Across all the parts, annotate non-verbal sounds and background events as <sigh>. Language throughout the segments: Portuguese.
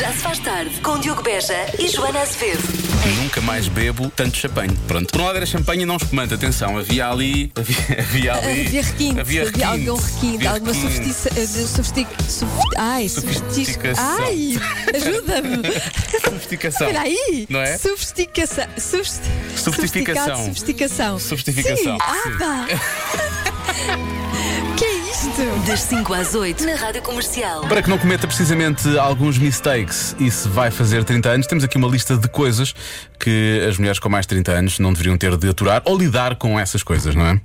Já se faz tarde com Diogo Beja e Joana Azevedo. Nunca mais bebo tanto champanhe. Pronto. Por um lado era champanhe e não espumante. Atenção, havia ali. Havia, havia ali. Havia requinte, havia, requinte, algum requinte, havia alguma requinte. sofistica. de- Sofistic, sof, ai, sofistic, Sofisticação. ai, ajuda-me. Sofisticação. Espera aí. Não é? Sofisticação. Sofist, Sofisticação. sofisticado, Sofisticação. Sofisticação, Sim. Ah, sim. isto? <laughs> Das 5 às 8 na Rádio Comercial. Para que não cometa precisamente alguns mistakes e se vai fazer 30 anos, temos aqui uma lista de coisas que as mulheres com mais de 30 anos não deveriam ter de aturar ou lidar com essas coisas, não é?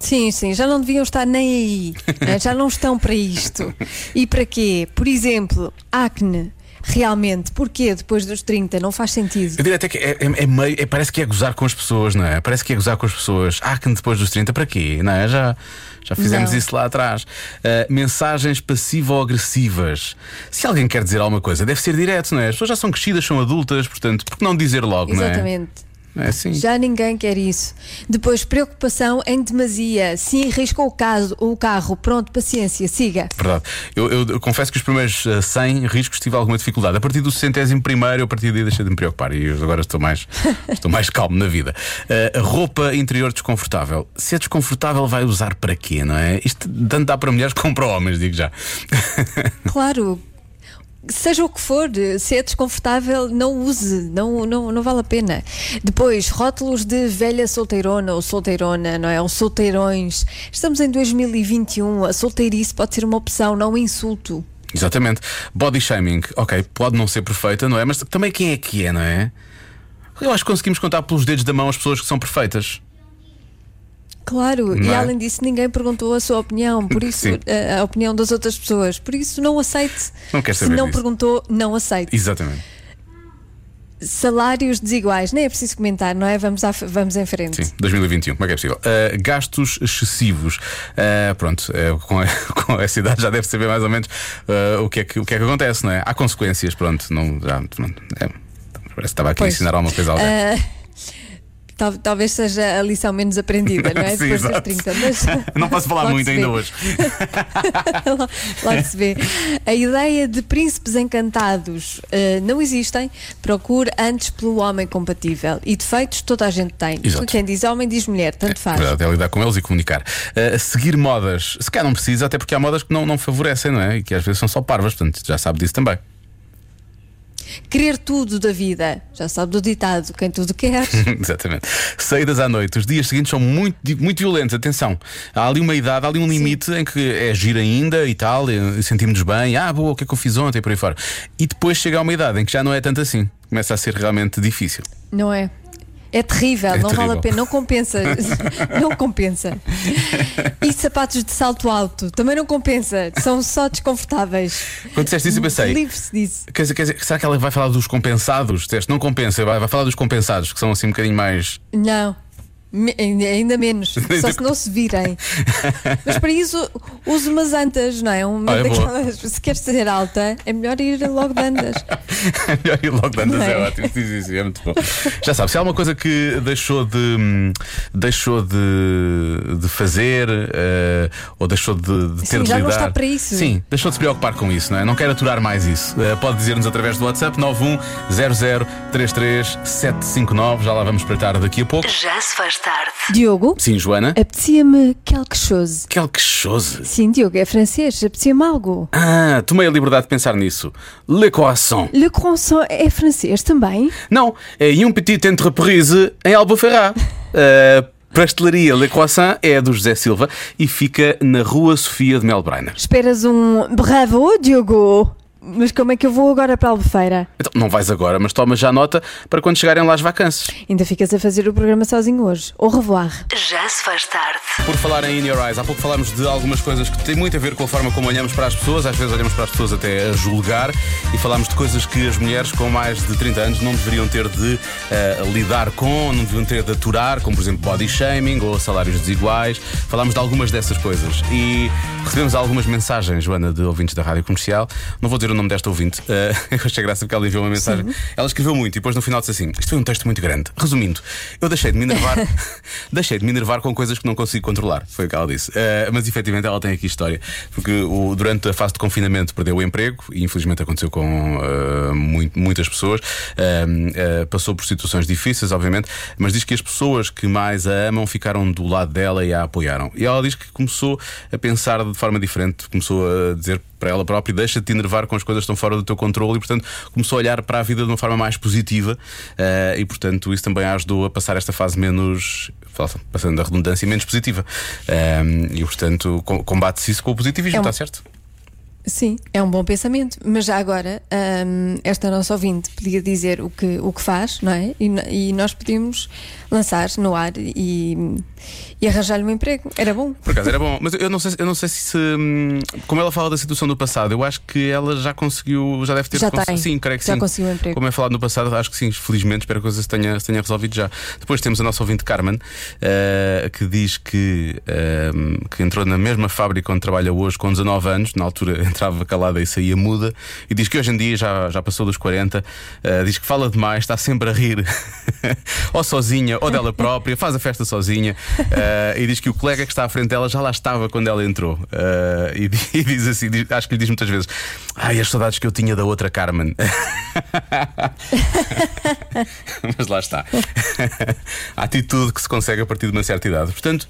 Sim, sim, já não deviam estar nem aí. né? já não estão para isto. E para quê? Por exemplo, acne. Realmente, porquê depois dos 30? Não faz sentido. Eu diria até que é, é- é meio. é- parece que é gozar com as pessoas, não é? Parece que é gozar com as pessoas. Ah, que depois dos 30, para quê? Não é? Já, já fizemos Não. isso lá atrás. Ah, mensagens passivo-agressivas. Se alguém quer dizer alguma coisa, deve ser direto, não é? As pessoas já são crescidas, são adultas, portanto, por que não dizer logo, não é? Exatamente. É assim. Já ninguém quer isso. Depois, preocupação em demasia. Se arrisca o, caso, o carro, pronto, paciência, siga. Verdade. Eu, eu- eu confesso que os primeiros ah, 100 riscos tive alguma dificuldade. A partir do centésimo primeiro, eu a partir daí deixei de me preocupar e eu agora estou mais, <laughs> estou mais calmo na vida. Ah, roupa interior desconfortável. Se é desconfortável, vai usar para quê, não é? Isto tanto dá para mulheres como para homens, digo já. <laughs> Claro. Seja o que for, se é desconfortável, não use, não, não, não vale a pena. Depois, rótulos de velha solteirona ou solteirona, não é? Ou solteirões. Estamos em 2021, a solteirice pode ser uma opção, não um insulto. Exatamente. Body shaming, ok, pode não ser perfeita, não é? Mas também quem é que é, não é? Eu acho que conseguimos contar pelos dedos da mão as pessoas que são perfeitas. Claro, e é? além disso, ninguém perguntou a sua opinião, por isso, a, a opinião das outras pessoas. Por isso, não aceite. Não quer Se saber não disso. perguntou, não aceite. Exatamente. Salários desiguais, nem é preciso comentar, não é? Vamos, à, vamos em frente. Sim, 2021, como é que é possível? Uh, gastos excessivos. Uh, pronto, uh, com, a- <laughs> com essa idade já deve saber mais ou menos o, que é que, o que é que acontece, não é? Há consequências, pronto, não, já, pronto, é, parece que estava aqui a Pois. ensinar alguma coisa a alguém. Tal- talvez seja a lição menos aprendida, não é? <laughs> Sim, Depois dos exato. 30. Mas <laughs> Não posso falar muito ainda hoje. <laughs> Logo se vê. A ideia de príncipes encantados ah, não existem. Procure antes pelo homem compatível. E defeitos toda a gente tem. Exato. Quem diz homem diz mulher, tanto faz. Verdade, é lidar com eles e comunicar. Uh, seguir modas, se calhar não precisa, até porque há modas que não, não favorecem, não é? E que às vezes são só parvas, portanto já sabe disso também. Querer tudo da vida. Já sabe do ditado: quem tudo quer. <laughs> Exatamente. Saídas à noite. Os dias seguintes são muito, muito violentos. Atenção. Há ali uma idade, há ali um limite em que é giro ainda e tal, sentimos-nos bem. Ah, boa, o que é que eu fiz ontem e por aí fora. E depois chega a uma idade em que já não é tanto assim. Começa a ser realmente difícil. Não é? É terrível, É não vale terrível. a pena, não compensa. <laughs> não compensa. E sapatos de salto alto também não compensa, são só desconfortáveis. Quando disseste isso, eu pensei. Livre-se disso. Quer dizer, quer dizer, será que ela vai falar dos compensados? Disseste, não compensa, vai, vai falar dos compensados, que são assim um bocadinho mais. Não. Me- ainda- menos, <laughs> só se não se virem. Mas para isso, use umas antas, não é? Uma Olha, boa. daquelas. Se queres ser alta, é melhor ir logo de andas. É <laughs> melhor ir logo de andas, Não é, é? ótimo. Sim, sim, sim, é muito bom. Já sabe, se há alguma coisa que deixou de deixou de, de fazer eh, ou deixou de, de ter Sim, de já não lidar. está para isso. Sim, deixou de se preocupar com isso, não é? Não quer aturar mais isso. Eh, pode dizer-nos através do WhatsApp 910033759. Já lá vamos espreitar daqui a pouco. Já se faz tarde. Diogo, Sim, Joana. apetecia-me quelque chose. Quelque chose. Sim, Diogo, é francês, apetecia-me algo. Ah, tomei a liberdade de pensar nisso. Le croissant. Le croissant é francês também? Não, é um petit entreprise em Albuferrá. A <laughs> pastelaria Le Croissant é do José Silva e fica na Rua Sofia de Melbreiner. Esperas um bravo, Diogo? Mas como é que eu vou agora para a Albufeira? Então, não vais agora, mas toma já nota para quando chegarem lá as vacances. Ainda ficas a fazer o programa sozinho hoje. Au revoir. Já se faz tarde. Por falar em In Your Eyes, há pouco falámos de algumas coisas que têm muito a ver com a forma como olhamos para as pessoas, às vezes olhamos para as pessoas até a julgar, e falámos de coisas que as mulheres com mais de 30 anos não deveriam ter de eh, lidar com, não deveriam ter de aturar, como por exemplo body shaming ou salários desiguais. Falámos de algumas dessas coisas e recebemos algumas mensagens, Joana, de ouvintes da rádio comercial. Não vou dizer o nome desta ouvinte. Uh, <laughs> eu achei graça porque ela enviou uma mensagem. Ela escreveu muito e depois no final disse assim: Isto foi um texto muito grande. Resumindo, eu deixei de me enervar, <laughs> deixei de me enervar com coisas que não consigo controlar. Foi o que ela disse. Uh, mas efetivamente ela tem aqui história. Porque o, durante a fase de confinamento perdeu o emprego e infelizmente aconteceu com uh, muito- muitas pessoas. Passou por situações difíceis, obviamente, mas diz que as pessoas que mais a amam ficaram do lado dela e a apoiaram. E ela diz que começou a pensar de forma diferente, começou a dizer para ela própria: deixa de te enervar com as coisas que estão fora do teu controle, e portanto começou a olhar para a vida de uma forma mais positiva. uh, e portanto isso também a ajudou a passar esta fase menos, passando a redundância, menos positiva. Um, e portanto com- combate-se isso com o positivismo, É um- está certo? Sim, é um bom pensamento. Mas já agora, hum, esta nossa ouvinte podia dizer o que, o que faz, não é? E, e nós podíamos lançar no ar e, e arranjar-lhe um emprego. Era bom. Por acaso era bom, mas eu não sei, eu não sei se, hum, como ela fala da situação do passado, eu acho que ela já conseguiu, já deve ter Já cons- tem. Sim, creio que Já sim. conseguiu um emprego. Como é falado no passado, acho que sim, felizmente, espero que a coisa se tenha, se tenha resolvido já. Depois temos a nossa ouvinte Carmen, eh, que diz que, ehm, que entrou na mesma fábrica onde trabalha hoje com 19 anos, na altura entrava calada e saía muda, e diz que hoje em dia já, já passou dos 40, eh, diz que fala demais, está sempre a rir, <laughs> ou sozinha, ou dela própria, faz a festa sozinha, eh, e diz que o colega que está à frente dela já lá estava quando ela entrou. Eh, e, <laughs> e diz assim, diz- acho que lhe diz muitas vezes: Ai, as saudades que eu tinha da outra Carmen. <laughs> Mas lá está. a atitude que se consegue a partir de uma certa idade. Portanto,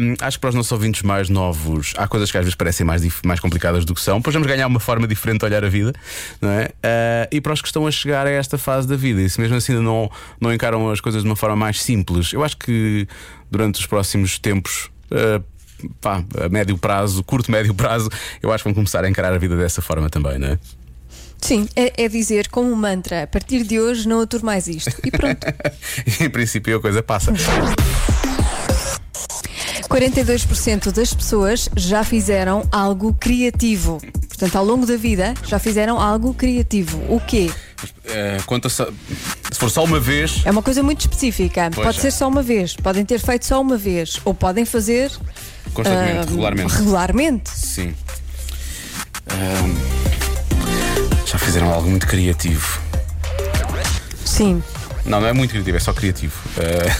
hum, acho que para os nossos ouvintes mais novos há coisas que às vezes parecem mais, mais complicadas do que são. Depois vamos ganhar uma forma diferente de olhar a vida, não é? Ah, e para os que estão a chegar a esta fase da vida, e se mesmo assim ainda não, não encaram as coisas de uma forma mais simples, eu acho que durante os próximos tempos. ah, pá, a médio prazo, curto, médio prazo, eu acho que vão começar a encarar a vida dessa forma também, não é? Sim, é, é dizer como um mantra: a partir de hoje não aturo mais isto. E pronto. <laughs> em princípio a coisa passa. 42% das pessoas já fizeram algo criativo. Portanto, ao longo da vida já fizeram algo criativo. O quê? Eh, conta só- se for só uma vez, É uma coisa muito específica. Pois Pode é. ser só uma vez, podem ter feito só uma vez, ou podem fazer constantemente, ah, regularmente. regularmente. Sim. Ahm, já fizeram algo muito criativo. Sim. Não, não é muito criativo, é só criativo. Eh,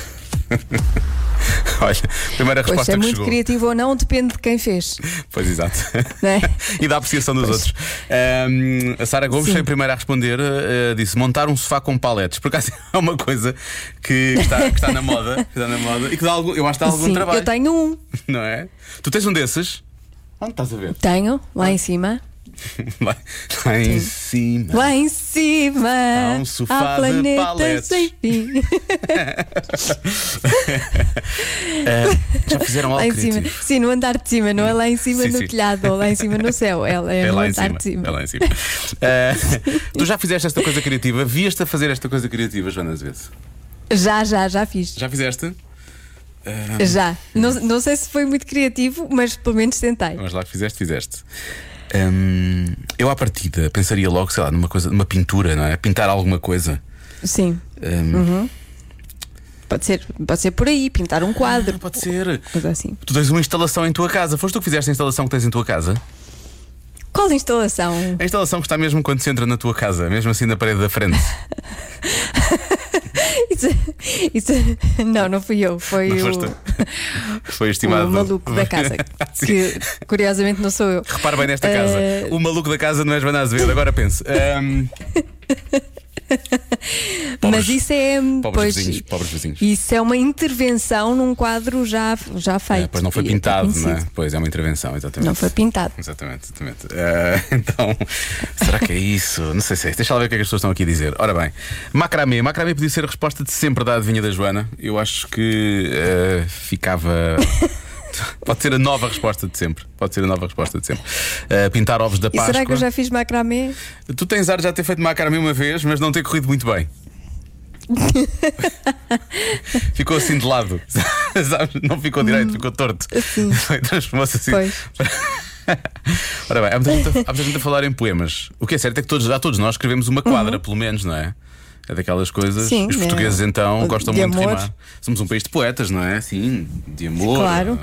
<laughs> <laughs> Olha, primeira Pois resposta é que muito chegou. criativo ou não, depende de quem fez. Pois exato. <laughs> É? e da apreciação dos outros. Ahm, a Sara Gomes Sim. foi a primeira a responder, eh, disse montar um sofá com paletes. Por acaso <laughs> é uma coisa que está, que está na moda, que está na moda e que dá algum, eu acho que dá algum Sim, trabalho. eu tenho um. Não é? Tu tens um desses? Onde estás a ver? Tenho, lá em cima. <laughs> Lá, lá em cima. Lá em cima. Há um sofá há de paletes. sem fim. Eh, <laughs> já fizeram Lá algo em cima. Sim, no andar de cima, não é lá em cima Sim, no sim. telhado ou lá em cima no céu. É, é, <laughs> É no lá em andar cima. de cima. É lá em cima. Eh, tu já fizeste esta coisa criativa? Vieste a fazer esta coisa criativa, Joana Azevedo? Já, já, já fiz. Já fizeste? Já. Não, não sei se foi muito criativo, mas pelo menos tentei. Mas lá que fizeste, fizeste. Hum, eu à partida pensaria logo, sei lá, numa coisa, numa pintura, não é? Pintar alguma coisa. Sim. Hum, Pode ser, pode ser por aí, pintar um quadro. não pode ser. Coisa assim. Tu tens uma instalação em tua casa. Foste tu que fizeste a instalação que tens em tua casa? Qual instalação? A instalação que está mesmo quando se entra na tua casa, mesmo assim na parede da frente. <laughs> Isso, <laughs> isso- não, não fui eu. Foi Não o. Foi estimado. o maluco da casa. <laughs> Que curiosamente não sou eu. Repara bem nesta casa. Eh, O maluco da casa não é Joana Azevedo, agora pense. Hum, <laughs> <laughs> pobres- Mas isso é. pobres pois, vizinhos, pobres vizinhos. Isso é uma intervenção num quadro já, já feito. É, pois não foi até pintado, não é? Pois é uma intervenção, exatamente. Não foi pintado. Exatamente, exatamente. Eh, <laughs> então, será que é isso? Não sei se é. Deixa lá ver o que é que as pessoas estão aqui a dizer. Ora bem, macramê. Macramê podia ser a resposta de sempre da adivinha da Joana. Eu acho que eh, ficava. <laughs> Pode ser a nova resposta de sempre. Pode ser a nova resposta de sempre. Eh, pintar ovos da E Páscoa. será que eu já fiz macramê? Tu tens ar de já ter feito macramê uma vez, mas não ter corrido muito bem. <laughs> ficou assim de lado. <laughs> Não ficou direito, ficou torto. Assim. <laughs> Transformou-se assim. Pois. Ora bem, há muita, gente a, há muita gente a falar em poemas. O que é certo é que todos, já todos nós escrevemos uma quadra, pelo menos, não é? É daquelas coisas. Sim, Os né? portugueses então De gostam muito de amor. rimar. Somos um país de poetas, não é? Sim, de amor. Claro.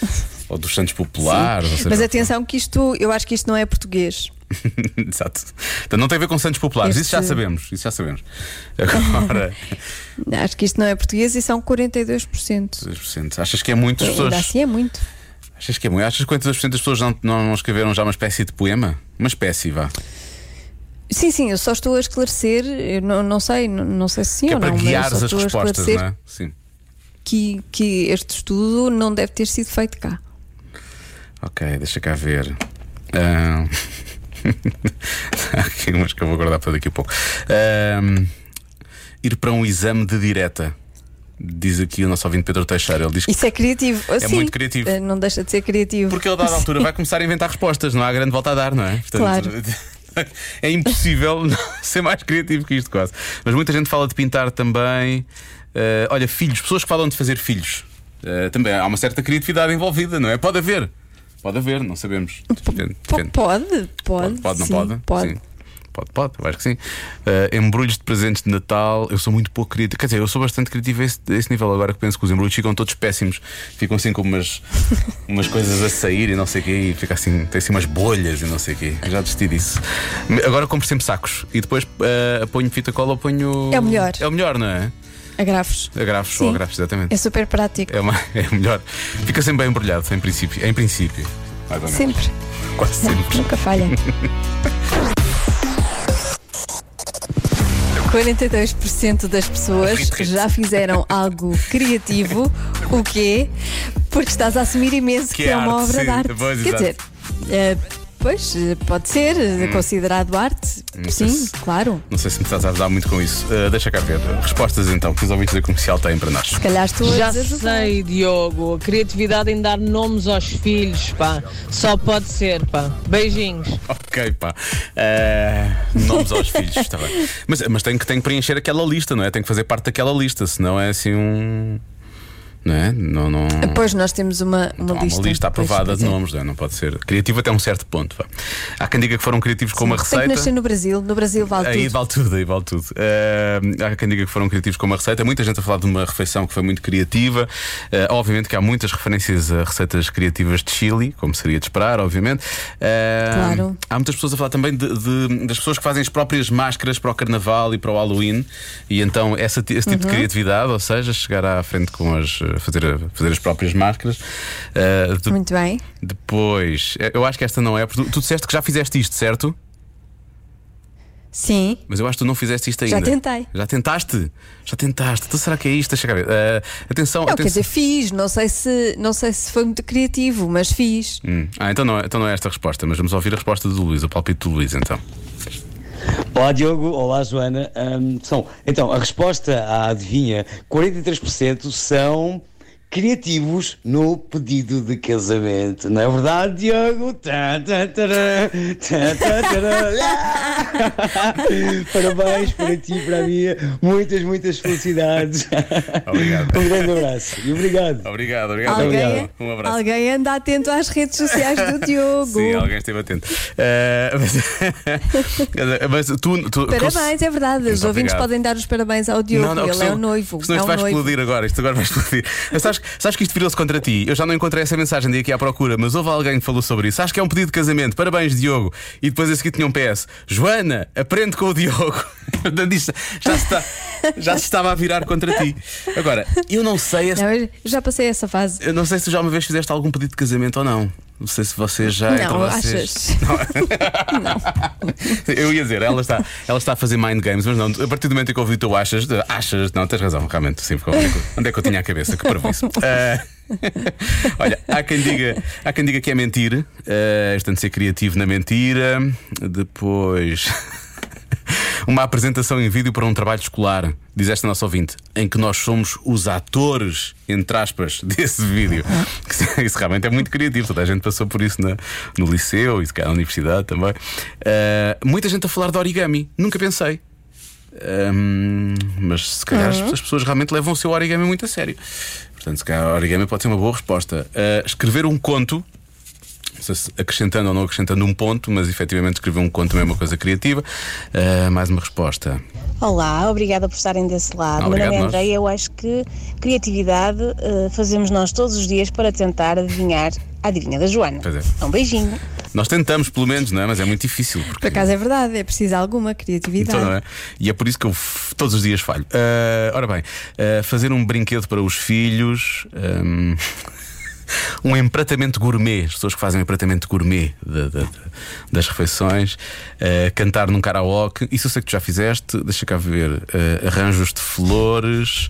<laughs> Ou dos santos populares. Mas atenção que isto, eu acho que isto não é português. <laughs> Exato. Então não tem a ver com Santos Populares, isso já Este- sabemos. Isso já sabemos. Agora, <laughs> Acho que isto não é português e são 42%. 2%. Achas que é muito as pessoas. Ainda assim é muito. Achas que é muito? Achas que 42% das pessoas não, não, não escreveram já uma espécie de poema? Uma espécie, vá. Sim, sim, eu só estou a esclarecer, eu não, não sei, não, não sei se sim que é ou para não, guiares só as respostas, não é? Sim. que, que este estudo não deve ter sido feito cá. Ok, deixa cá ver. <laughs> Há aqui umas que eu vou guardar para daqui a pouco. Ir para um exame de direta. Diz aqui o nosso ouvinte Pedro Teixeira. Ele diz que Isso é criativo. É muito criativo. Não deixa de ser criativo. Porque ele, a dada altura, <laughs> vai começar a inventar respostas, não há grande volta a dar, não é? Claro. <laughs> É impossível <laughs> ser mais criativo que isto, quase. Mas muita gente fala de pintar também. Eh, olha, filhos, pessoas que falam de fazer filhos. Eh, também há uma certa criatividade envolvida, não é? Pode haver. Pode haver, não sabemos. Depende, depende. Pode, pode. Pode, pode, não sim, pode? Pode. Sim. Pode, pode, eu acho que sim. Eh, embrulhos de presentes de Natal, eu sou muito pouco criativo. Quer dizer, eu sou bastante criativo a esse, a esse nível agora que penso que os embrulhos ficam todos péssimos, ficam assim com umas, <laughs> umas coisas a sair e não sei o quê, e fica assim, tem assim umas bolhas e não sei o quê. Eu Já desisti disso. Agora compro sempre sacos e depois eh, ponho fita cola ou ponho. É o melhor. É o melhor, não é? Agrafos. Agrafos Sim. ou agrafos, exatamente. É super prático. É, uma, <laughs> é o melhor. Fica sempre bem embrulhado, em princípio. Em princípio. Mais ou menos. Sempre. Quase sempre. Nunca falha. <laughs> 42% das pessoas já fizeram algo criativo. O quê? Porque estás a assumir imenso Que que, é é uma obra sim. de arte. Pois, Quer exato. dizer, eh, pois, pode ser eh, considerado arte. Hum. Não Sim, se- claro. Não sei se me estás a ajudar muito com isso. Uh, deixa cá ver. Respostas então que os ouvintes da comercial têm para nós. Se calhar estou a Já desajudar. sei, Diogo. A criatividade em dar nomes aos filhos, pá. Só pode ser, pá. Beijinhos. Ok, pá. Uh, nomes aos filhos, está bem. Mas, mas tem, que, tem que preencher aquela lista, não é? Tem que fazer parte daquela lista, senão é assim um. Não é? Não, não... Pois nós temos uma, uma há lista. uma lista aprovada de é. nomes, não, é? não pode ser criativo até um certo ponto. vá. Há quem diga que foram criativos com uma Tem que receita. nascer no Brasil. No Brasil vale Aí tudo. vale tudo, aí vale tudo. Eh, há quem diga que foram criativos com uma receita. Muita gente a falar de uma refeição que foi muito criativa. Eh, obviamente que há muitas referências a receitas criativas de Chile, como seria de esperar, obviamente. Eh, Claro. Há muitas pessoas a falar também de- de- das pessoas que fazem as próprias máscaras para o carnaval e para o Halloween. E então essa, esse tipo de Uhum. criatividade, ou seja, chegar à frente com as. Fazer, fazer as próprias máscaras. Eh, de- Muito bem. depois, eh, eu acho que esta não é, porque tu, tu disseste que já fizeste isto, certo? Sim. Mas eu acho que tu não fizeste isto ainda. Já tentei. Já tentaste? Já tentaste. Então será que é isto? Deixa cá ver. Ah, atenção, Não, quer atenção. dizer, fiz. Não sei, se, não sei se foi muito criativo, mas fiz. Hum. Ah, então não, é, então não é esta a resposta, mas vamos ouvir a resposta do Luís, o palpite do Luís, então. Olá Diogo, olá Joana. Hum, são, então, a resposta à adivinha: 43% são criativos no pedido de casamento. Não é verdade, Diogo? Tá, tá, tará, tá, tá, tará. Parabéns para ti e para a minha. Muitas, muitas felicidades. Obrigado. Um grande abraço e obrigado. Obrigado, obrigado. Alguém, obrigado. Um abraço. alguém anda atento às redes sociais do <laughs> Diogo. Sim, alguém esteve atento. Ah, <laughs> mas, mas tu, tu- Parabéns, é verdade. Os ouvintes podem dar os parabéns ao Diogo. Não, não, Ele senão- é o noivo. Senão é isto o vai noivo. explodir agora, isto agora vai explodir. Mas sabes, sabes que isto virou-se contra ti. Eu já não encontrei essa mensagem de aqui à procura, mas houve alguém que falou sobre isso. Acho que é um pedido de casamento. Parabéns, Diogo. E depois a seguir tinha um PS. Joana, aprende com o Diogo. <laughs> Já está, <laughs> já se estava a virar contra ti. Agora, eu não sei. Não, eu já passei essa fase. Eu não sei se tu já uma vez fizeste algum pedido de casamento ou não. Não sei se vocês já. entre Não, vocês... achas? <laughs> Eu ia dizer, ela está, ela está a fazer mind games, mas não, a partir do momento em que ouvi o teu achas, achas, não, tens razão, realmente, sim, onde, é que, onde é que eu tinha a cabeça? Que parvoíce. <laughs> Ah, olha, há quem, diga, há quem diga que é mentir, uh, portanto, ser criativo na mentira, depois. Uma apresentação em vídeo para um trabalho escolar, diz esta nossa ouvinte, em que nós somos os atores, entre aspas, <laughs> desse vídeo. <laughs> Isso realmente é muito criativo, toda a gente passou por isso na- no liceu e se calhar na universidade também. Ah, muita gente a falar de origami, nunca pensei. Ahm, mas se calhar as- as pessoas realmente levam o seu origami muito a sério. Portanto, se calhar origami pode ser uma boa resposta. Ah, escrever um conto acrescentando ou não acrescentando um ponto, mas efetivamente escrever um conto também é uma coisa criativa. Ah, mais uma resposta. Olá, obrigada por estarem desse lado. Obrigado, Meu nome é nós. Andréia. Eu acho que criatividade eh, fazemos nós todos os dias para tentar adivinhar a adivinha da Joana. Pois é. Um beijinho. Nós tentamos, pelo menos, não é? Mas é muito difícil. Porque... Por acaso é verdade, é preciso alguma criatividade. Então, não é? E é por isso que eu todos os dias falho. Ah, ora bem, fazer um brinquedo para os filhos. ahm, <laughs> Um empratamento gourmet, as pessoas que fazem um empratamento gourmet da- da- da- das refeições, ah, cantar num karaoke, isso eu sei que tu já fizeste, deixa cá ver, ah, arranjos de flores,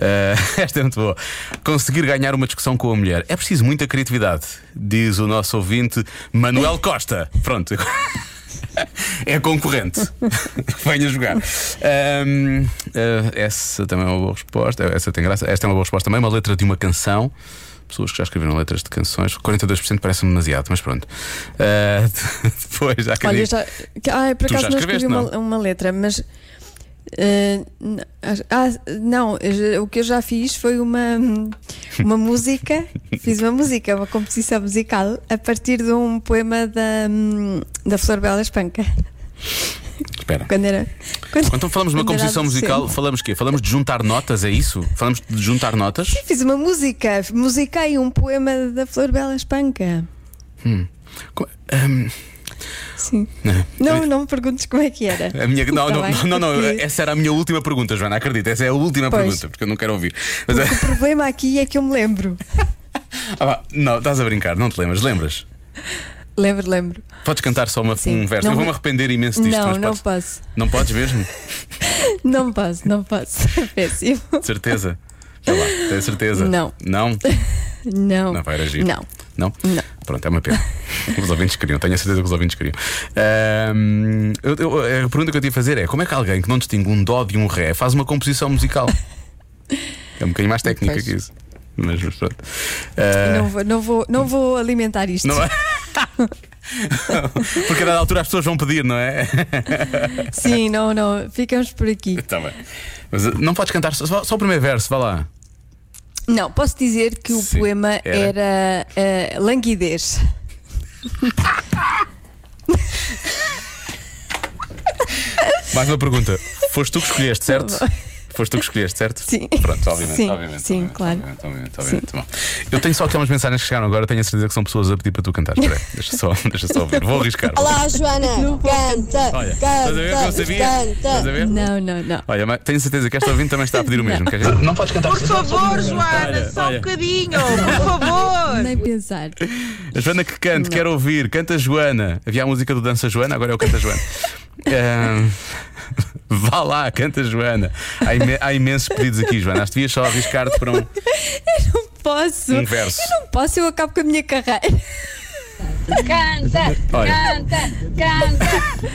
ah, <laughs> esta é muito boa. Conseguir ganhar uma discussão com a mulher. É preciso muita criatividade, diz o nosso ouvinte Manuel Costa. Pronto. <laughs> É concorrente. <laughs> Venha jogar. Ahm, ah, essa também é uma boa resposta. Essa tem graça. Esta é uma boa resposta também. Uma letra de uma canção. Pessoas que já escreveram letras de canções. 42% parece-me demasiado, mas pronto. Ah, <laughs> depois, já que Olha, eu já. Ah, por acaso não escrevi uma, uma letra, mas. n- ah, não, o que eu já fiz foi uma, <laughs> uma música, fiz uma música, uma composição musical a partir de um poema da, hum, da Flor Bela Espanca, Espera. quando era. Quando, Quando falamos de uma composição musical, falamos quê? Falamos de juntar notas, é isso? Falamos de juntar notas? Fiz uma música, musicai um poema da Flor Bela Espanca. Co- ahm, Sim. não. Não, me perguntes como é que era. A minha, não, Tá não, bem, não, não, porque- essa era a minha última pergunta, Joana, acredita, essa é a última Pois. pergunta, porque eu não quero ouvir. Mas, é- O problema aqui é que eu me lembro. Ah, não, estás a brincar, não te lembras? Lembras? Lembro, lembro. Podes cantar só uma- Sim. um verso. Não eu vou-me vou- arrepender imenso disto. não, não podes- posso. Não podes mesmo? <laughs> Não posso, não posso. Péssimo. De certeza? Vai lá, tenho certeza. Não. Não? <laughs> Não. Não vai agir. Não. Não? Não. Pronto, é uma pena. <laughs> Os ouvintes queriam, tenho a certeza que os ouvintes queriam. Eu- eu- a pergunta que eu tinha a fazer é: como é que alguém que não distingue um dó de um ré faz uma composição musical? É um bocadinho mais técnica Pois. que isso. Mas, pronto. Ah, Não vou, não, vou, não vou alimentar isto. não é? <laughs> Porque a dada altura as pessoas vão pedir, não é? <laughs> Sim, não, não. Ficamos por aqui. Está bem. Mas uh, não podes cantar só, só o primeiro verso, vá lá. Não, posso dizer que o Sim, poema era. era, eh, Languidez. <laughs> Mais uma pergunta. Foste tu que escolheste, certo? Foste tu que escolheste, certo? Sim. Pronto, obviamente. Sim, obviamente, sim, obviamente, claro. Obviamente, obviamente, obviamente. Bom, Eu tenho só aquelas mensagens que chegaram agora, tenho a certeza que são pessoas a pedir para tu cantar. Espera aí, <laughs> deixa só, deixa só ouvir. Vou arriscar. vou Olá, Joana. Canta, Olha, estás a ver que eu sabia? Estás a canta. ver? Não, não, não. Olha, mas tenho certeza que esta ouvinte também está a pedir o mesmo. Quer dizer, Não podes cantar. Por favor, Joana, Olha, só olha. um bocadinho, por <laughs> favor. Nem pensar. A Joana que cante, quero ouvir. Canta Joana. Havia a música do Dança Joana, agora é o Canta Joana. Ahm, <laughs> Vá lá, canta Joana. Há, imen- há imensos pedidos aqui, Joana. Acho que devias só arriscar-te para um. <laughs> Não posso. Um verso. Eu não posso, eu acabo com a minha carreira. Canta, Olha. canta, canta.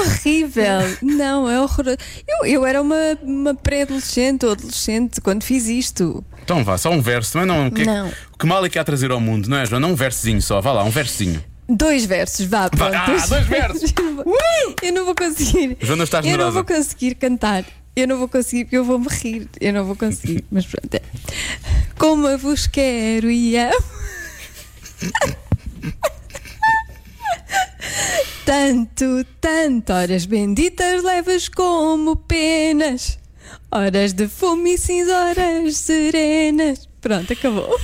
Horrível. Não, é horroroso. Eu, eu era uma, uma pré-adolescente ou adolescente quando fiz isto. Então vá, só um verso. Também não. O que, Não. o que mal é que há a trazer ao mundo, não é, Joana? Um versozinho só. Vá lá, um versozinho. Dois versos, vá, pronto. ah, dois versos. <laughs> Eu não vou- Eu não vou conseguir. Joana, estás Eu não vou conseguir cantar. Eu não vou conseguir porque eu vou me rir. Eu não vou conseguir. <laughs> Mas pronto. é. Como eu vos quero e amo. <laughs> Tanto, tanto, horas benditas levas como penas, horas de fumo e cinza, horas serenas. Pronto, acabou.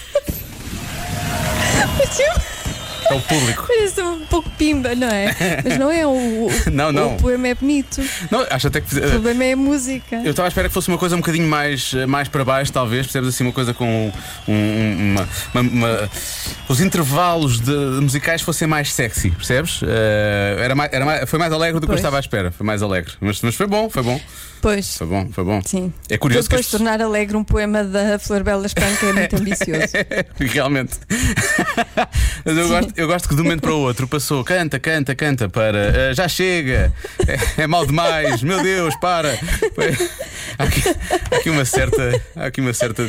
É o público. Parece um pouco pimba, não é? Mas não é o, o- <laughs> Não, não. o poema é bonito. Não, acho até que. O problema é a música. Eu estava à espera que fosse uma coisa um bocadinho mais, mais para baixo, talvez, percebes assim, uma coisa com um- um- uma, uma- uma- Os intervalos de, musicais fossem mais sexy, percebes? Eh, era mais, era mais- foi mais alegre do que eu estava à espera, foi mais alegre. Mas, mas foi bom, foi bom, Pois. foi bom, foi bom. Sim. É curioso Depois que as tornar alegre um poema da Flor Bela Espanca é muito <laughs> ambicioso. Realmente. <laughs> Mas eu gosto, eu gosto que de um momento para o outro passou, canta, canta, canta, para "Ah, já chega, é, é mal demais, meu Deus, para. Há, aqui, há aqui uma certa. Há aqui uma certa.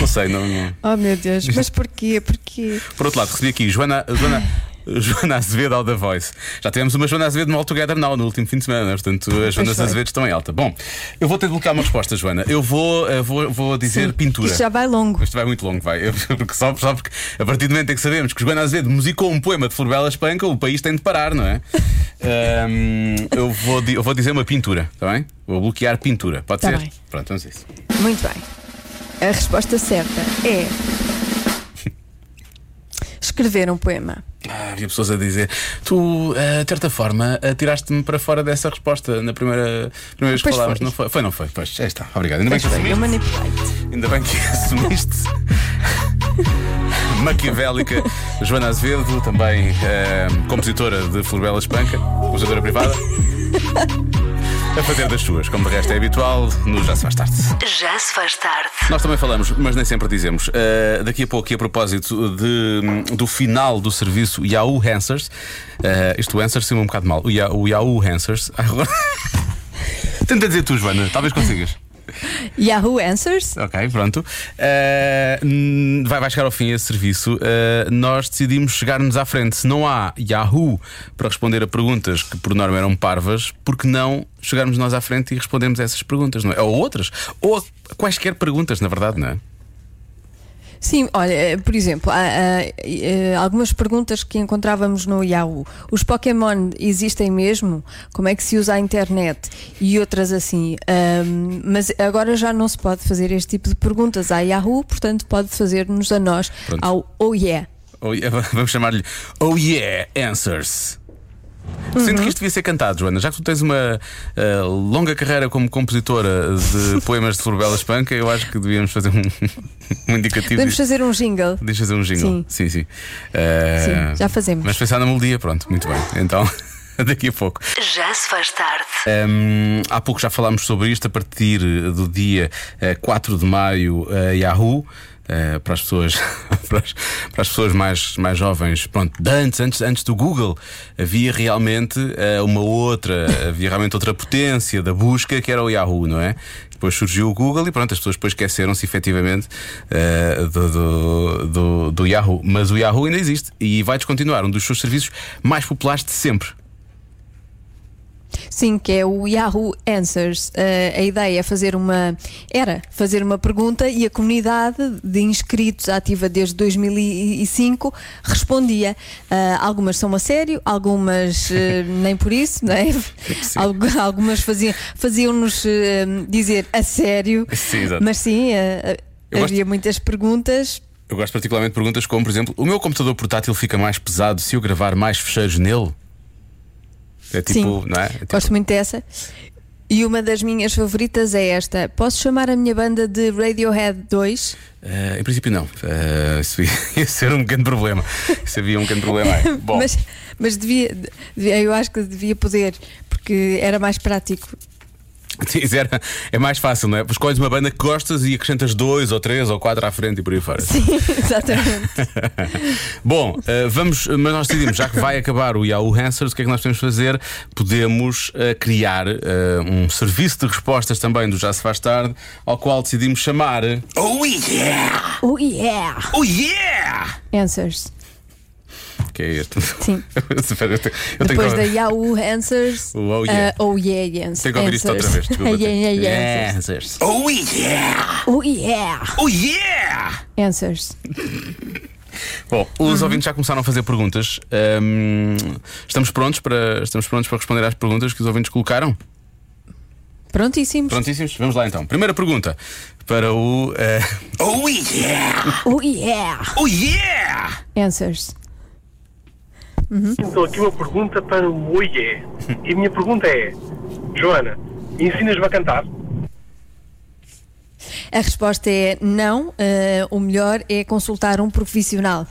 Não sei, não. não- Oh meu Deus, mas porquê? Porquê? Por outro lado, recebi aqui Joana, Joana Joana Azevedo ao The Voice. Já tivemos uma Joana Azevedo no All Together Now no último fim de semana, portanto as Joanas foi. Azevedos estão em alta. Bom, eu vou ter de bloquear uma resposta, Joana. Eu vou, eh, vou, vou dizer pintura. Isto já vai longo. Isto vai muito longo, vai. Eu- <laughs> Porque só, só porque a partir do momento em que sabemos que Joana Azevedo musicou um poema de Florbela Espanca, o país tem de parar, não é? Ahm, <laughs> eu, vou, eu vou dizer uma pintura, está bem? Vou bloquear pintura. Pode Tá ser? bem. Pronto, vamos a isso. Muito bem. A resposta certa é. <laughs> Escrever um poema. Ah, havia pessoas a dizer: Tu, eh, de certa forma, eh, tiraste-me para fora dessa resposta na primeira, primeira vez que falámos. Não foi? Foi, não foi? Pois, já está. Obrigado. Ainda bem que assumiste. Ainda bem que <laughs> assumiste. Maquiavélica, Joana Azevedo, também eh, compositora de Florbela Espanca, compositora privada. <laughs> A fazer das suas, como de resto é habitual, no Já se faz tarde. Já se faz tarde. Nós também falamos, mas nem sempre dizemos. Uh, daqui a pouco, e a propósito de, do final do serviço Yahoo Answers, uh, isto o Answers sim um bocado mal. O, Ya- o Yahoo Answers. <laughs> Agora- Tenta dizer tu, Joana, talvez consigas. <laughs> Yahoo Answers. Ok, pronto. Uh, vai, vai chegar ao fim esse serviço. Uh, nós decidimos chegar-nos à frente. Se não há Yahoo para responder a perguntas que por norma eram parvas, por que não chegarmos nós à frente e respondermos a essas perguntas, não é? Ou outras. Ou quaisquer perguntas, na verdade, não é? Sim, olha, eh, por exemplo, há, há, eh, algumas perguntas que encontrávamos no Yahoo. Os Pokémon existem mesmo? Como é que se usa a internet? E outras assim. Ahm, mas agora já não se pode fazer este tipo de perguntas à Yahoo, portanto pode fazer-nos a nós Pronto. ao Oh Yeah. Oh, yeah, <laughs> vamos chamar-lhe Oh Yeah Answers. Sinto que isto devia ser cantado, Joana. Já que tu tens uma eh, longa carreira como compositora de <laughs> poemas de Florbela Espanca, eu acho que devíamos fazer um, um indicativo. Podemos disto. fazer um jingle. Deixa fazer um jingle. Sim, sim. Eh, Sim, já fazemos. Mas pensar na melodia, pronto, muito bem. Então, <laughs> daqui a pouco. Já se faz tarde. Hum, há pouco já falámos sobre isto a partir do dia eh, 4 de maio, a Yahoo. Eh, para as pessoas <laughs> para as, para as pessoas mais, mais jovens. Pronto antes, antes antes do Google havia realmente eh, uma outra havia realmente outra potência da busca que era o Yahoo não é? Depois surgiu o Google e pronto as pessoas depois esqueceram-se efetivamente eh, do, do, do, do Yahoo. Mas o Yahoo ainda existe e vai descontinuar um dos seus serviços mais populares de sempre Sim, que é o Yahoo Answers. Eh, a ideia é fazer uma. Era fazer uma pergunta e a comunidade de inscritos ativa desde 2005 respondia. Eh, algumas são a sério, algumas eh, <laughs> nem por isso, não é? <laughs> Algu- algumas faziam- faziam-nos dizer a sério. Sim. Mas sim, Eu gosto- havia muitas perguntas. Eu gosto particularmente de perguntas como, por exemplo, o meu computador portátil fica mais pesado se eu gravar mais fecheiros nele? É tipo, Sim. não é? É tipo- Gosto muito dessa. E uma das minhas favoritas é esta. Posso chamar a minha banda de Radiohead 2? Eh, em princípio, não. Eh, isso <laughs> ia, ser um grande problema. Isso havia um grande problema aí. <laughs> Bom, Mas, mas devia, devia- eu acho que devia poder, porque era mais prático. <laughs> sim, isso era- é mais fácil, não é? Escolhes uma banda que gostas e acrescentas dois ou três ou quatro à frente e por aí fora. Sim, <laughs> exatamente. <laughs> Bom, eh, vamos, mas nós decidimos, já que vai acabar o Yahoo Answers, o que é que nós podemos fazer? Podemos eh, criar eh, um serviço de respostas também do Já Se Faz Tarde, ao qual decidimos chamar Oh Yeah! Oh yeah! Oh Yeah! Answers. Que é este? Sim. <laughs> Eu Depois que... da Yahoo Answers. O oh yeah. uh, oh yeah Answers. Tenho que ouvir isto outra vez, desculpa. <laughs> yeah, yeah, yeah, answers. Answers. Oh yeah! Oh yeah! Oh yeah! Answers. <laughs> Bom, Uhum. os ouvintes já começaram a fazer perguntas. Ahm, estamos prontos para estamos prontos para responder às perguntas que os ouvintes colocaram? Prontíssimos. Prontíssimos? Vamos lá então. Primeira pergunta para o eh, Oh yeah! Oh yeah! Oh yeah! Answers. Então, aqui uma pergunta para o Oiê. E a minha pergunta é: Joana, ensinas-me a cantar? A resposta é não. uh, o melhor é consultar um profissional.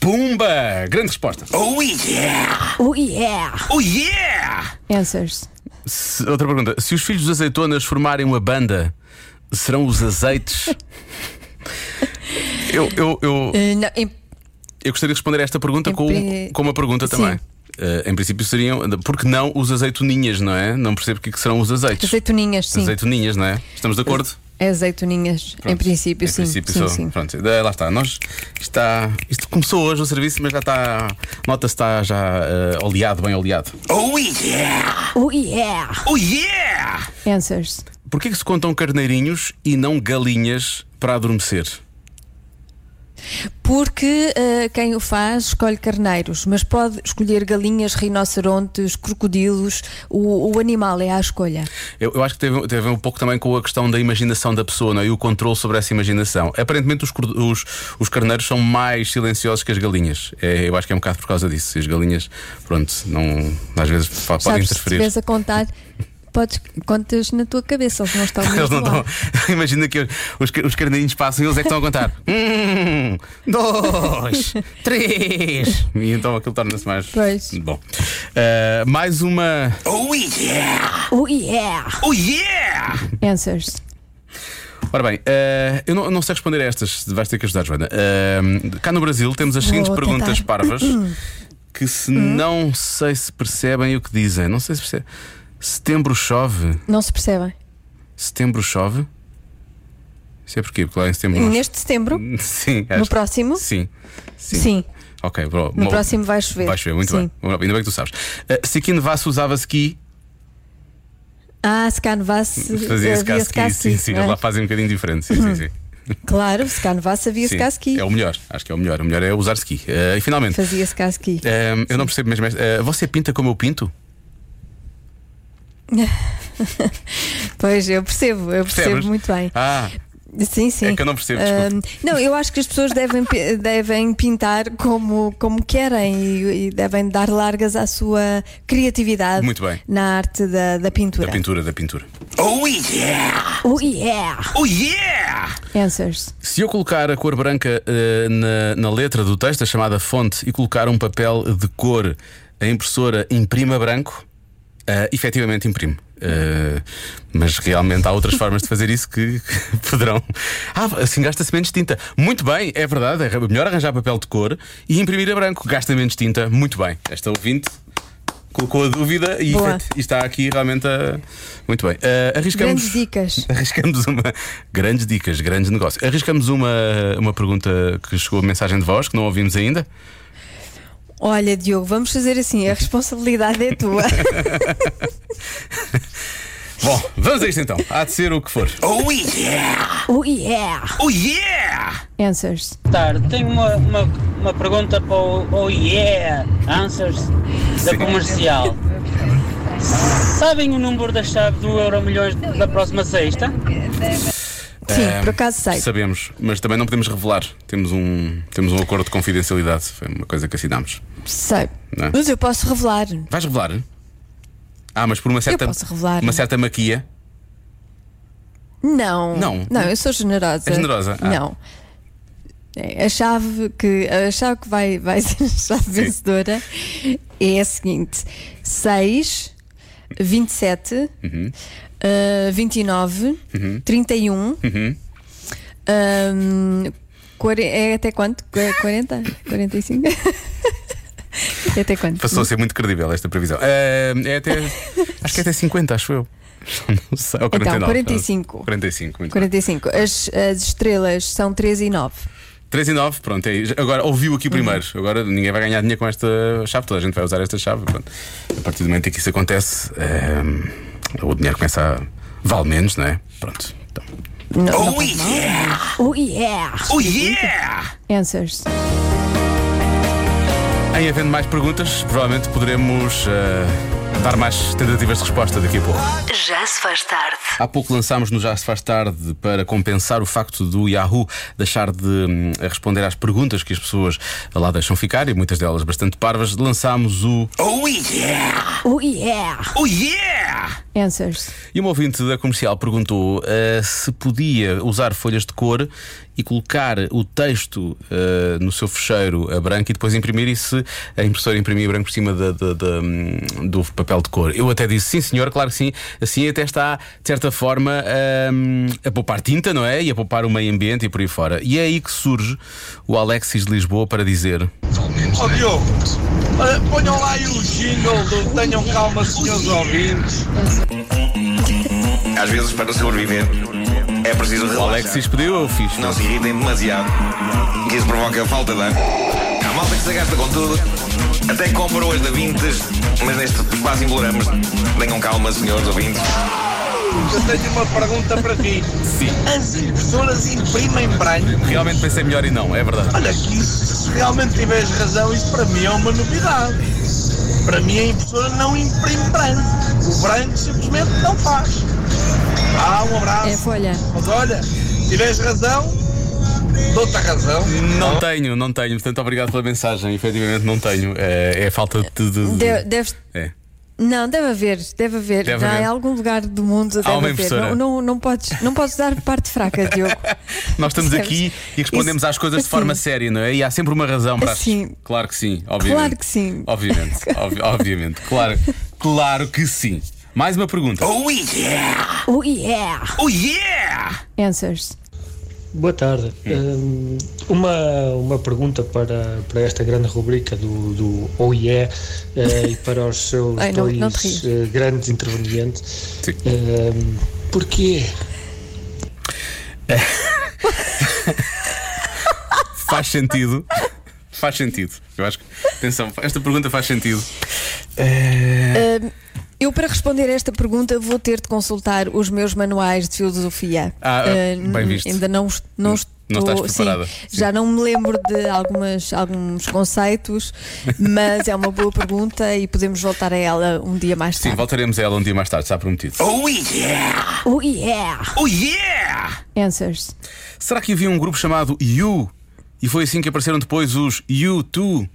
Pumba! Grande resposta. Oh yeah! Oh yeah! Oh yeah! Answers. Se- outra pergunta. Se os filhos dos azeitonas formarem uma banda, serão os azeites? <laughs> eu, eu, eu, Uh, não, em- eu gostaria de responder a esta pergunta Em com, com uma pergunta Sim. também. Eh, em princípio seriam. Porque não os azeitoninhas, não é? Não percebo o que, é que serão os azeites. azeitoninhas, sim. Azeitoninhas, não é? Estamos de acordo? É azeitoninhas, em Pronto, princípio, em sim. princípio, sim, só- sim. Pronto, eh, lá está. Nós está, isto começou hoje o serviço, mas já está. Nota-se está já eh, oleado, bem oleado. Oh yeah! Oh yeah! Oh yeah! Answers. Porquê que se contam carneirinhos e não galinhas para adormecer? Porque eh, quem o faz escolhe carneiros, mas pode escolher galinhas, rinocerontes, crocodilos. O, o animal é à escolha. Eu, eu acho que teve, teve a ver um pouco também com a questão da imaginação da pessoa não é? e o controle sobre essa imaginação. Aparentemente, os, os, os carneiros são mais silenciosos que as galinhas. É, eu acho que é um bocado por causa disso. E as galinhas, pronto, não, às vezes podem Sabes, se interferir. estiveres a contar, podes, contas na tua cabeça, eles não estão <laughs> Eles não estão. <laughs> Imagina que os, os carneirinhos passam e eles é que estão a contar. <laughs> Um, dois, três. E então aquilo torna-se mais. Pois. Bom. Ah, mais uma. Oh yeah! Oh yeah! Oh yeah! Answers. Ora bem, eh, eu não, não sei responder a estas, vais ter que ajudar, Joana. Eh, cá no Brasil temos as seguintes Vou perguntas tentar. parvas <clears throat> que se não sei se percebem o que dizem. Não sei se percebem. Setembro chove. Não se percebem. Setembro chove. Isso é porquê? Porque lá em setembro. não- Neste setembro, <laughs> Sim, no acho- próximo, Sim. sim. Ok, bro. No Mo- próximo vai chover. Vai chover, muito Sim. bem. Ainda bem que tu sabes. Uh, se aqui nevasse usava ski, Ah, se cá nevasse, fazia-se havia ski. ski, Sim, sim, não é? eles lá fazem um bocadinho diferente. Sim, sim, sim. <laughs> Claro, se cá nevasse havia Sim, ski. É o melhor, acho que é o melhor. O melhor é usar ski. Uh, e finalmente, Fazia-se cá ski. um, eu não percebo mesmo. esta- uh, você pinta como eu pinto? <laughs> Pois, eu percebo, eu percebo Percebes? muito bem. Ah, Sim, sim. É que eu não percebo. Ahm, não, eu acho que as pessoas devem, <laughs> devem pintar como, como querem e, e devem dar largas à sua criatividade Muito bem. na arte da, da pintura. da pintura, da pintura. Oh yeah! Oh yeah! Oh yeah! Answers. Se eu colocar a cor branca uh, na, na letra do texto, a chamada fonte, e colocar um papel de cor, a impressora imprima branco, uh, efetivamente imprime. Uh, mas realmente há outras formas de fazer isso que, que poderão. Ah, assim gasta-se menos tinta. Muito bem, é verdade. É melhor arranjar papel de cor e imprimir a branco. Gasta menos tinta. Muito bem. Esta ouvinte colocou a dúvida e, efet- e está aqui realmente a. Muito bem. Uh, arriscamos. Grandes dicas. <laughs> Arriscamos uma. Grandes dicas, grandes negócios. Arriscamos uma, uma pergunta que chegou a mensagem de voz, que não ouvimos ainda. Olha, Diogo, vamos fazer assim: a responsabilidade é tua. <laughs> Bom, vamos a isto então. Há de ser o que for. Oh yeah! oh yeah! Oh yeah! Answers. tarde. Tenho uma, uma, uma pergunta para o Oh Yeah Answers da Sim. comercial. Sabem o número da chave do Euro Milhões da próxima sexta? Sim, Eh, por acaso sei. Sabemos, mas também não podemos revelar. Temos um, temos um acordo de confidencialidade. Foi uma coisa que assinámos. Sei. É? Mas eu posso revelar. Vais revelar? Ah, mas por uma certa. posso revelar. Uma certa maquia. Não. Não? Não, eu sou generosa. É generosa? Ah. Não. É, A chave que, a chave que vai, vai ser a chave Sim. vencedora é a seguinte: 6, 27, Uhum. Uh, 29, 31. Uhum. um, quare- é até quanto? Qu- 40? 45? é até quanto? Passou a ser muito credível esta previsão. Eh, é até. acho que é até 50, acho eu. <laughs> Não sei. Ou 49. Então, 45. 45, muito bem. 45. As, as estrelas são 3 e 9. 3 e 9, pronto. É, agora ouviu Uhum. aqui primeiro. Agora ninguém vai ganhar dinheiro com esta chave. Toda a gente vai usar esta chave. Pronto. A partir do momento em que isso acontece, ehm, o dinheiro começa a. vale menos, não é? Pronto. Então. Não, Oh yeah! Oh yeah! Oh yeah! Answers. Em havendo mais perguntas, provavelmente poderemos eh, dar mais tentativas de resposta daqui a pouco. Já se faz tarde. Há pouco lançámos no Já Se Faz Tarde para compensar o facto do Yahoo deixar de hum, responder às perguntas que as pessoas lá deixam ficar, e muitas delas bastante parvas. Lançámos o Oh yeah! Oh yeah! Oh yeah! Answers. E uma ouvinte da comercial perguntou eh, se podia usar folhas de cor e colocar o texto eh, no seu fecheiro a branco e depois imprimir e se a impressora imprimir branco por cima da- da- da, hum, do papel de cor. Eu até disse sim, senhor, claro que sim. Assim até está, de certa forma, hum, a poupar tinta, não é? E a poupar o meio ambiente e por aí fora. E é aí que surge o Alexis de Lisboa para dizer. Ó Diogo, olha, ponham lá aí o jingle do Tenham Calma, senhores ouvintes. Às vezes, para sobreviver, É preciso O relaxar. Alexis pediu, eu fiz. Não se irritem demasiado, isso provoca falta de ar. Há malta que se gasta com tudo, até compra hoje da Vintes, mas neste quase imploramos. Tenham calma, senhores ouvintes. Eu tenho uma pergunta para ti. Sim. As impressoras imprimem branco? Realmente pensei melhor e não, é verdade. Olha que isso, se realmente tiveres razão, isso para mim é uma novidade. Para mim a impressora não imprime branco. O branco simplesmente não faz. Ah, um abraço. É folha. Mas olha, tiveres razão, dou-te a razão. Não tenho, não tenho. Portanto, obrigado pela mensagem. Efetivamente, não tenho. É, é falta de. de- de- De- deves- É. Não, deve haver, deve haver. Deve Já haver. Em algum lugar do mundo deve uma haver. Não, não, não, podes, não podes dar parte fraca, Diogo. <laughs> Nós estamos Percebes? aqui e respondemos Isso- às coisas de assim. forma séria, não é? E há sempre uma razão para as- Assim. Claro que sim, obviamente. Claro que sim. Obviamente, obvi- obviamente. Claro, claro que sim. Mais uma pergunta. Oh yeah! Oh yeah! Oh yeah! Answers. Boa tarde. Hum, uma, uma pergunta para, para esta grande rubrica do, do Oh Yeah eh, e para os seus <laughs> Ai, não- dois não eh, grandes intervenientes. Hum, porquê? <laughs> Faz sentido. Faz sentido. Eu acho que. Atenção, esta pergunta faz sentido. Ahm, eu, para responder a esta pergunta, vou ter de consultar os meus manuais de filosofia. Ah, Ah, bem visto. Ainda não, não estou. Não estás sim, preparada. Sim. já não me lembro de algumas, alguns conceitos, mas é uma boa pergunta e podemos voltar a ela um dia mais Sim, tarde. voltaremos a ela um dia mais tarde, está prometido. Oh yeah! Oh yeah! Oh yeah! Answers. Será que havia um grupo chamado You? E foi assim que apareceram depois os You2?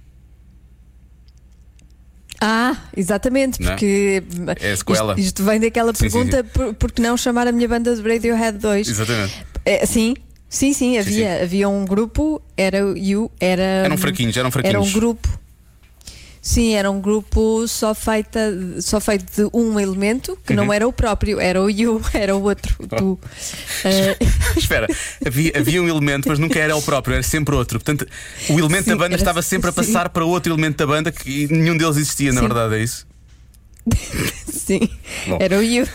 Ah, exatamente, é? porque É sequela. Isto, isto vem daquela Sim, sim, pergunta, por, por que não chamar a minha banda de Radiohead 2? Exatamente. É, sim, sim, sim, havia, havia um grupo, era o You, era. Eram fraquinhos, eram Era fraquinhos. um grupo. Sim, era um grupo só, feita, só feito de um elemento, que não Uhum. era o próprio, era o You, <laughs> era o outro, o tu. Eh, <laughs> Espera, havia, havia um elemento, mas nunca era o próprio, era sempre outro. Portanto, o elemento Sim, da banda estava sempre a passar para outro elemento da banda que nenhum deles existia, na Sim. verdade, é isso? <laughs> sim, Bom. era o You.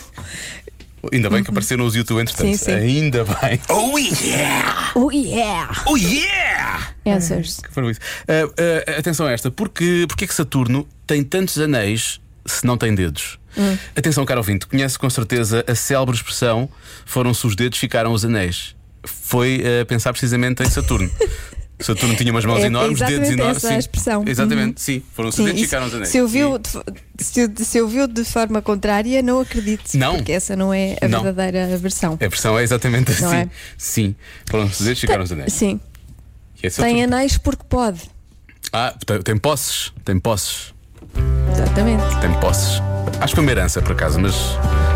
Ainda bem que apareceram os YouTube entretanto. Sim, sim. Ainda bem. Oh yeah! Oh yeah! Oh yeah! Answers. Que foi isso. Ah, ah, atenção a esta, porque, porque é que Saturno tem tantos anéis se não tem dedos? Hum. Atenção, caro ouvinte, conhece com certeza a célebre expressão foram-se os dedos, ficaram os anéis. Foi a pensar precisamente em Saturno. Saturno tinha umas mãos É enormes, dedos exatamente enormes. essa a sim. expressão. Exatamente, Uhum. sim. Foram-se Sim, os dedos, isso- ficaram os anéis. Se ouviu, de, se, se ouviu de forma contrária, não acredite. Não. Porque essa não é a Não. verdadeira versão. A versão é exatamente assim. É? Sim. Foram-se os dedos, ficaram os anéis. Sim. E é. Tem anéis porque pode. Ah, tem, tem posses. Tem posses. Exatamente. Tem posses. Acho que foi uma herança, por acaso, mas,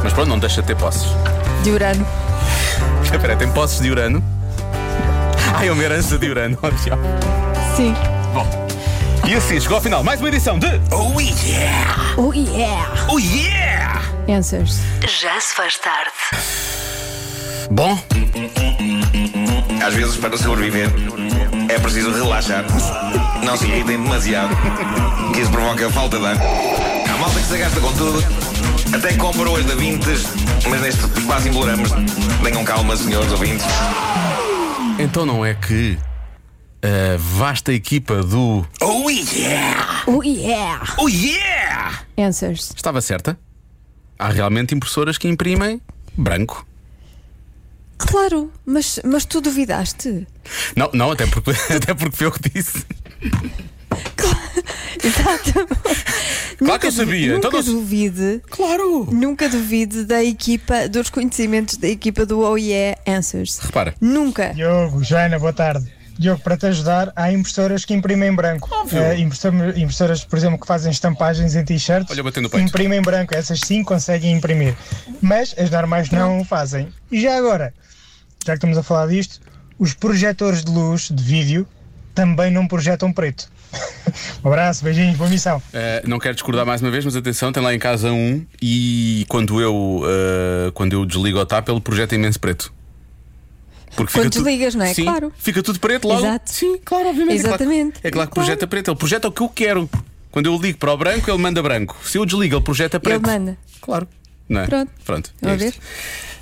mas pronto, não deixa de ter posses. De Urano. <laughs> Espera, tem posses de Urano? É uma herança de Urano. Só. Sim. Bom. E assim chegou ao final mais uma edição de Oh yeah! Oh yeah! Oh yeah! Answers. Já se faz tarde. Bom, Às vezes, para sobreviver, é preciso relaxar. Não se irritem demasiado, que isso provoca falta de ar. Há malta que se gasta com tudo, até compra hoje da Vintes, mas neste quase imploramos. Tenham calma, senhores ouvintes. Então não é que a vasta equipa do Oh yeah! Oh yeah! Oh yeah! Answers. estava certa? Há realmente impressoras que imprimem branco. Claro, mas, mas tu duvidaste. Não, não, até porque, <laughs> até porque foi eu que disse. <laughs> Exato. Claro que eu sabia. Nunca Então duvide. Claro. Nunca duvide da equipa, dos conhecimentos da equipa do Oh Yeah Answers. Repara. Nunca. Diogo, Joana, boa tarde. Diogo, para te ajudar, há impressoras que imprimem em branco. Eh, impressor- impressoras, por exemplo, que fazem estampagens em t-shirts, Olha, bateu no peito. imprimem em branco. Essas sim conseguem imprimir. Mas as normais não o fazem. E já agora, já que estamos a falar disto, os projetores de luz de vídeo também não projetam preto. Um abraço, beijinhos, boa missão. Uh, não quero discordar mais uma vez, mas atenção, tem lá em casa um e quando eu, uh, quando eu desligo o tap, ele projeta imenso preto. Porque Quando desligas, não é? Sim, Claro. Fica tudo preto logo. Exato. Sim, claro, obviamente. É claro que- Exatamente. É claro que projeta preto. Ele projeta o que eu quero. Quando eu ligo para o branco, ele manda branco. Se eu desligo, ele projeta preto. Ele manda. Claro. Não é? Pronto. Pronto. Vamos é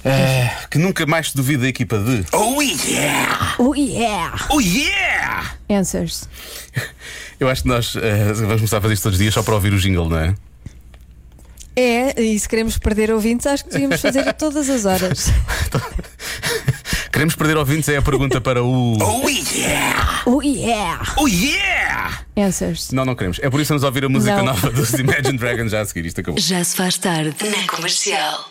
Ah, que nunca mais se duvide da equipa de. Oh yeah! Oh yeah! Oh yeah! Answers. Eu acho que nós ah, vamos começar a fazer isto todos os dias só para ouvir o jingle, não é? É, e se queremos perder ouvintes, acho que devíamos fazer a <laughs> todas as horas. <laughs> Queremos perder ouvintes? É a pergunta para o. Oh yeah! Oh yeah! Oh yeah! Answers. Não, não queremos. É por isso que vamos ouvir a música Não. nova dos Imagine Dragons já a seguir. Isto acabou. Já se faz tarde na comercial.